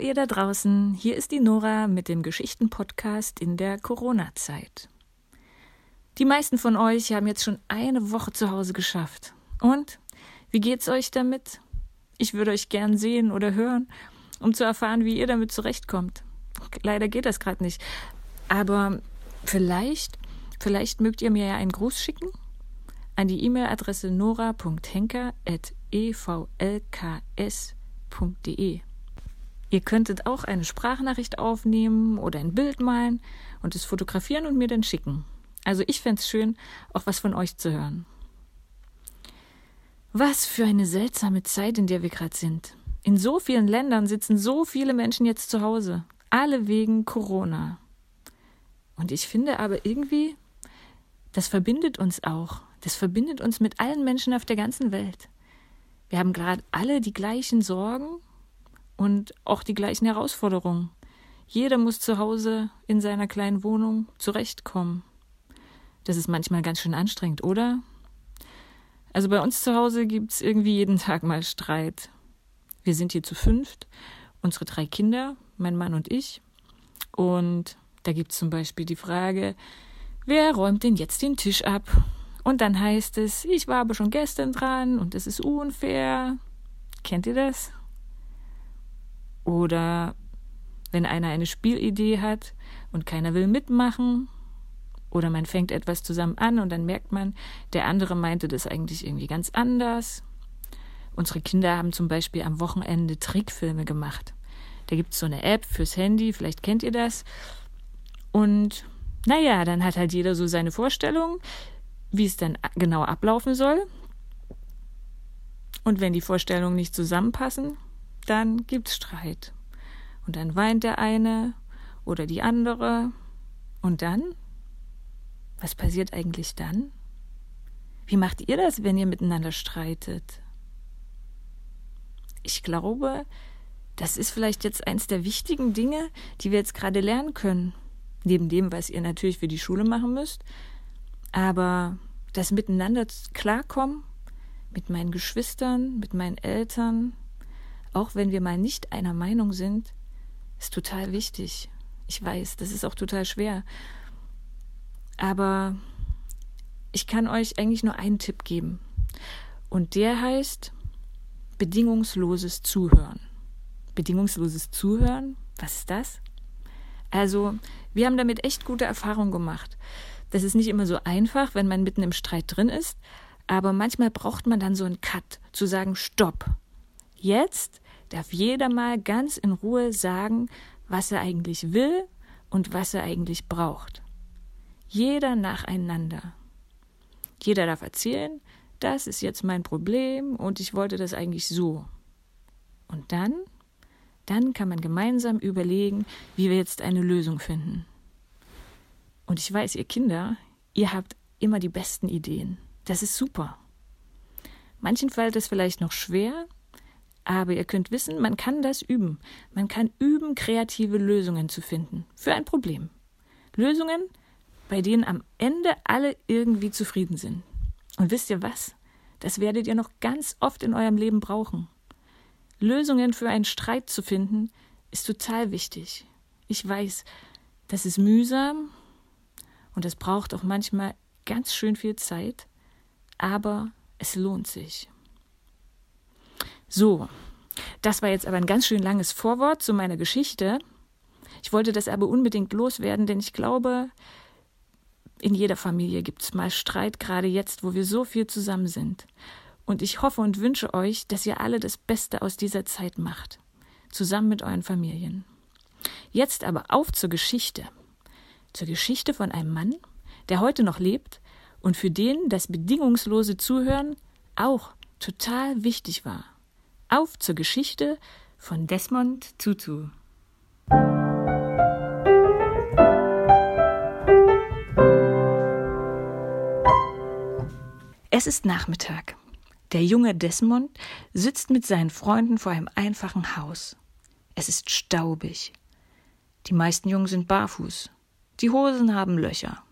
Ihr da draußen, hier ist die Nora mit dem Geschichten-Podcast in der Corona-Zeit. Die meisten von euch haben jetzt schon eine Woche zu Hause geschafft. Und wie geht's euch damit? Ich würde euch gern sehen oder hören, um zu erfahren, wie ihr damit zurechtkommt. Leider geht das gerade nicht. Aber vielleicht, vielleicht mögt ihr mir ja einen Gruß schicken an die E-Mail-Adresse nora.henker.evlks.de. Ihr könntet auch eine Sprachnachricht aufnehmen oder ein Bild malen und es fotografieren und mir dann schicken. Also ich fände es schön, auch was von euch zu hören. Was für eine seltsame Zeit, in der wir gerade sind. In so vielen Ländern sitzen so viele Menschen jetzt zu Hause, alle wegen Corona. Und ich finde aber irgendwie, das verbindet uns auch. Das verbindet uns mit allen Menschen auf der ganzen Welt. Wir haben gerade alle die gleichen Sorgen und auch die gleichen Herausforderungen. Jeder muss zu Hause in seiner kleinen Wohnung zurechtkommen. Das ist manchmal ganz schön anstrengend, oder? Also bei uns zu Hause gibt es irgendwie jeden Tag mal Streit. Wir sind hier zu fünft, unsere drei Kinder, mein Mann und ich. Und da gibt es zum Beispiel die Frage, wer räumt denn jetzt den Tisch ab? Und dann heißt es, ich war aber schon gestern dran und es ist unfair. Kennt ihr das? Oder wenn einer eine Spielidee hat und keiner will mitmachen. Oder man fängt etwas zusammen an und dann merkt man, der andere meinte das eigentlich irgendwie ganz anders. Unsere Kinder haben zum Beispiel am Wochenende Trickfilme gemacht. Da gibt es so eine App fürs Handy, vielleicht kennt ihr das. Und naja, dann hat halt jeder so seine Vorstellung, wie es dann genau ablaufen soll. Und wenn die Vorstellungen nicht zusammenpassen, dann gibt's Streit. Und dann weint der eine oder die andere. Und dann? Was passiert eigentlich dann? Wie macht ihr das, wenn ihr miteinander streitet? Ich glaube, das ist vielleicht jetzt eins der wichtigen Dinge, die wir jetzt gerade lernen können. Neben dem, was ihr natürlich für die Schule machen müsst. Aber das Miteinander klarkommen mit meinen Geschwistern, mit meinen Eltern, auch wenn wir mal nicht einer Meinung sind, ist total wichtig. Ich weiß, das ist auch total schwer. Aber ich kann euch eigentlich nur einen Tipp geben. Und der heißt bedingungsloses Zuhören. Bedingungsloses Zuhören, was ist das? Also, wir haben damit echt gute Erfahrungen gemacht. Das ist nicht immer so einfach, wenn man mitten im Streit drin ist, aber manchmal braucht man dann so einen Cut, zu sagen, stopp. Jetzt darf jeder mal ganz in Ruhe sagen, was er eigentlich will und was er eigentlich braucht. Jeder nacheinander. Jeder darf erzählen, das ist jetzt mein Problem und ich wollte das eigentlich so. Und dann, dann kann man gemeinsam überlegen, wie wir jetzt eine Lösung finden. Und ich weiß, ihr Kinder, ihr habt immer die besten Ideen. Das ist super. Manchen fällt es vielleicht noch schwer, aber ihr könnt wissen, man kann das üben. Man kann üben, kreative Lösungen zu finden für ein Problem. Lösungen, bei denen am Ende alle irgendwie zufrieden sind. Und wisst ihr was? Das werdet ihr noch ganz oft in eurem Leben brauchen. Lösungen für einen Streit zu finden, ist total wichtig. Ich weiß, das ist mühsam und es braucht auch manchmal ganz schön viel Zeit, aber es lohnt sich. So, das war jetzt aber ein ganz schön langes Vorwort zu meiner Geschichte. Ich wollte das aber unbedingt loswerden, denn ich glaube, in jeder Familie gibt es mal Streit, gerade jetzt, wo wir so viel zusammen sind. Und ich hoffe und wünsche euch, dass ihr alle das Beste aus dieser Zeit macht, zusammen mit euren Familien. Jetzt aber auf zur Geschichte zur Geschichte von einem Mann, der heute noch lebt und für den das bedingungslose Zuhören auch total wichtig war. Auf zur Geschichte von Desmond Tutu. Es ist Nachmittag. Der junge Desmond sitzt mit seinen Freunden vor einem einfachen Haus. Es ist staubig. Die meisten Jungen sind barfuß die Hosen haben Löcher.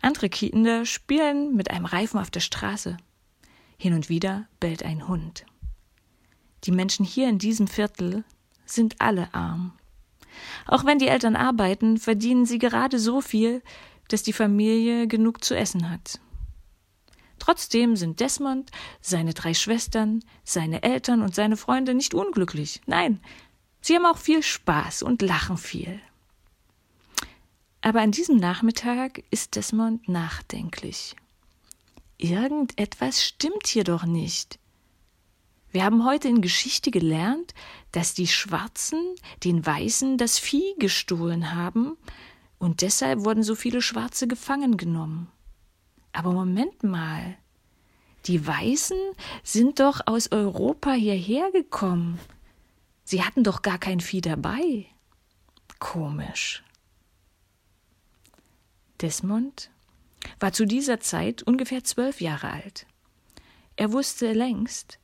Andere Kinder spielen mit einem Reifen auf der Straße. Hin und wieder bellt ein Hund. Die Menschen hier in diesem Viertel sind alle arm. Auch wenn die Eltern arbeiten, verdienen sie gerade so viel, dass die Familie genug zu essen hat. Trotzdem sind Desmond, seine drei Schwestern, seine Eltern und seine Freunde nicht unglücklich. Nein, sie haben auch viel Spaß und lachen viel. Aber an diesem Nachmittag ist Desmond nachdenklich. Irgendetwas stimmt hier doch nicht. Wir haben heute in Geschichte gelernt, dass die Schwarzen den Weißen das Vieh gestohlen haben, und deshalb wurden so viele Schwarze gefangen genommen. Aber Moment mal. Die Weißen sind doch aus Europa hierher gekommen. Sie hatten doch gar kein Vieh dabei. Komisch. Desmond war zu dieser Zeit ungefähr zwölf Jahre alt. Er wusste längst,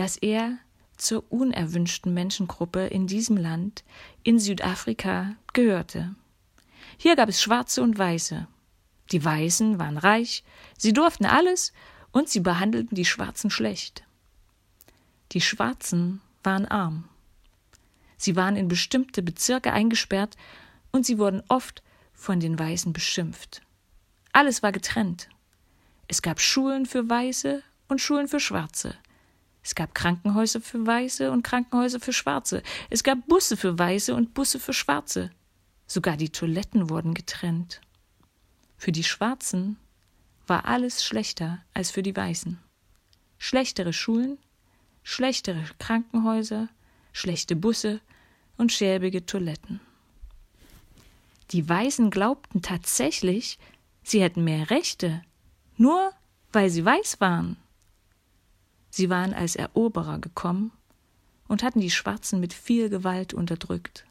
dass er zur unerwünschten Menschengruppe in diesem Land, in Südafrika, gehörte. Hier gab es Schwarze und Weiße. Die Weißen waren reich, sie durften alles und sie behandelten die Schwarzen schlecht. Die Schwarzen waren arm. Sie waren in bestimmte Bezirke eingesperrt und sie wurden oft von den Weißen beschimpft. Alles war getrennt. Es gab Schulen für Weiße und Schulen für Schwarze. Es gab Krankenhäuser für Weiße und Krankenhäuser für Schwarze. Es gab Busse für Weiße und Busse für Schwarze. Sogar die Toiletten wurden getrennt. Für die Schwarzen war alles schlechter als für die Weißen. Schlechtere Schulen, schlechtere Krankenhäuser, schlechte Busse und schäbige Toiletten. Die Weißen glaubten tatsächlich, sie hätten mehr Rechte, nur weil sie weiß waren. Sie waren als Eroberer gekommen und hatten die Schwarzen mit viel Gewalt unterdrückt.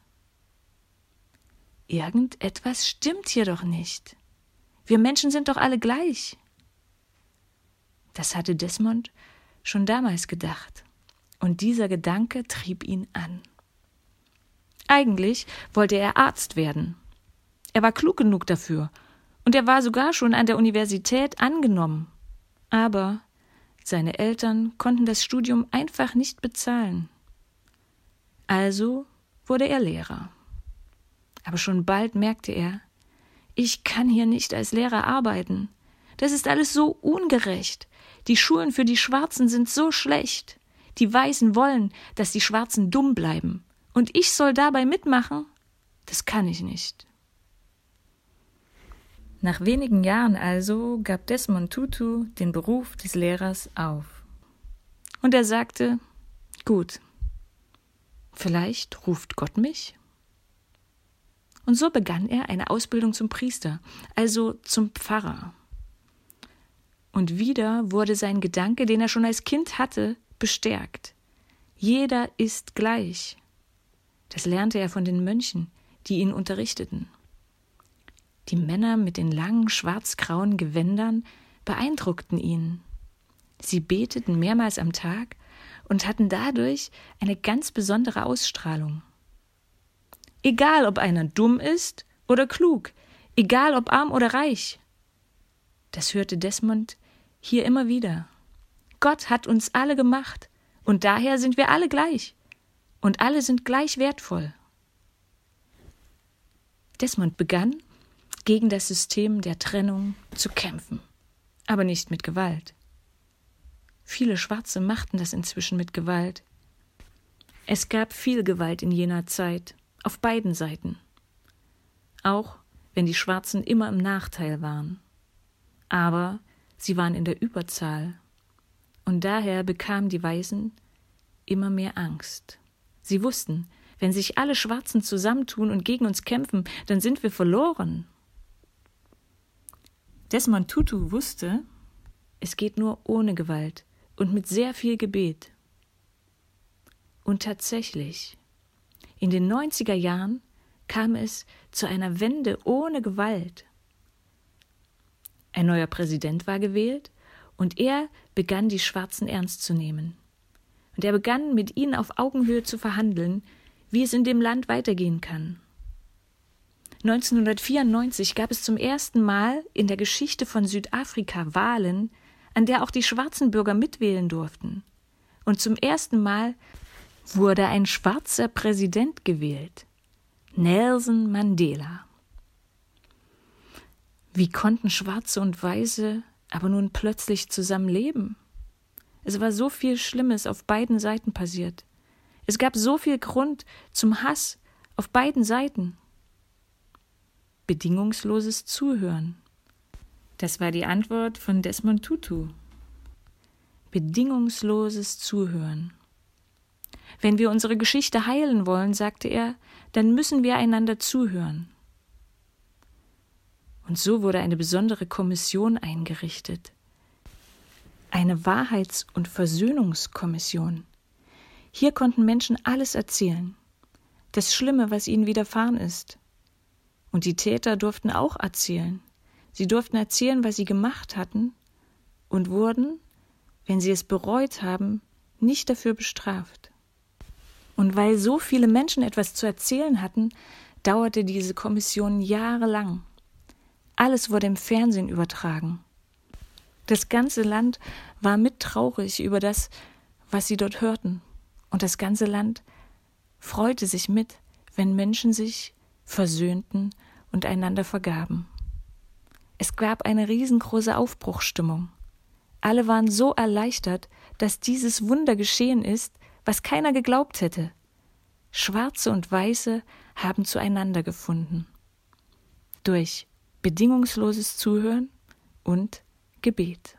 Irgendetwas stimmt hier doch nicht. Wir Menschen sind doch alle gleich. Das hatte Desmond schon damals gedacht, und dieser Gedanke trieb ihn an. Eigentlich wollte er Arzt werden. Er war klug genug dafür, und er war sogar schon an der Universität angenommen. Aber seine Eltern konnten das Studium einfach nicht bezahlen. Also wurde er Lehrer. Aber schon bald merkte er, ich kann hier nicht als Lehrer arbeiten. Das ist alles so ungerecht. Die Schulen für die Schwarzen sind so schlecht. Die Weißen wollen, dass die Schwarzen dumm bleiben. Und ich soll dabei mitmachen? Das kann ich nicht. Nach wenigen Jahren also gab Desmond Tutu den Beruf des Lehrers auf. Und er sagte, gut, vielleicht ruft Gott mich? Und so begann er eine Ausbildung zum Priester, also zum Pfarrer. Und wieder wurde sein Gedanke, den er schon als Kind hatte, bestärkt. Jeder ist gleich. Das lernte er von den Mönchen, die ihn unterrichteten. Die Männer mit den langen schwarzgrauen Gewändern beeindruckten ihn. Sie beteten mehrmals am Tag und hatten dadurch eine ganz besondere Ausstrahlung. Egal, ob einer dumm ist oder klug, egal, ob arm oder reich. Das hörte Desmond hier immer wieder. Gott hat uns alle gemacht, und daher sind wir alle gleich, und alle sind gleich wertvoll. Desmond begann, gegen das System der Trennung zu kämpfen, aber nicht mit Gewalt. Viele Schwarze machten das inzwischen mit Gewalt. Es gab viel Gewalt in jener Zeit, auf beiden Seiten. Auch wenn die Schwarzen immer im Nachteil waren. Aber sie waren in der Überzahl. Und daher bekamen die Weißen immer mehr Angst. Sie wussten, wenn sich alle Schwarzen zusammentun und gegen uns kämpfen, dann sind wir verloren. Desmond Tutu wusste, es geht nur ohne Gewalt und mit sehr viel Gebet. Und tatsächlich, in den 90er Jahren kam es zu einer Wende ohne Gewalt. Ein neuer Präsident war gewählt und er begann die Schwarzen ernst zu nehmen. Und er begann mit ihnen auf Augenhöhe zu verhandeln, wie es in dem Land weitergehen kann. 1994 gab es zum ersten Mal in der Geschichte von Südafrika Wahlen, an der auch die schwarzen Bürger mitwählen durften. Und zum ersten Mal wurde ein schwarzer Präsident gewählt, Nelson Mandela. Wie konnten Schwarze und Weiße aber nun plötzlich zusammen leben? Es war so viel Schlimmes auf beiden Seiten passiert. Es gab so viel Grund zum Hass auf beiden Seiten. Bedingungsloses Zuhören. Das war die Antwort von Desmond Tutu. Bedingungsloses Zuhören. Wenn wir unsere Geschichte heilen wollen, sagte er, dann müssen wir einander zuhören. Und so wurde eine besondere Kommission eingerichtet. Eine Wahrheits- und Versöhnungskommission. Hier konnten Menschen alles erzählen. Das Schlimme, was ihnen widerfahren ist. Und die Täter durften auch erzählen. Sie durften erzählen, was sie gemacht hatten und wurden, wenn sie es bereut haben, nicht dafür bestraft. Und weil so viele Menschen etwas zu erzählen hatten, dauerte diese Kommission jahrelang. Alles wurde im Fernsehen übertragen. Das ganze Land war mittraurig über das, was sie dort hörten. Und das ganze Land freute sich mit, wenn Menschen sich versöhnten und einander vergaben. Es gab eine riesengroße Aufbruchstimmung. Alle waren so erleichtert, dass dieses Wunder geschehen ist, was keiner geglaubt hätte. Schwarze und Weiße haben zueinander gefunden. Durch bedingungsloses Zuhören und Gebet.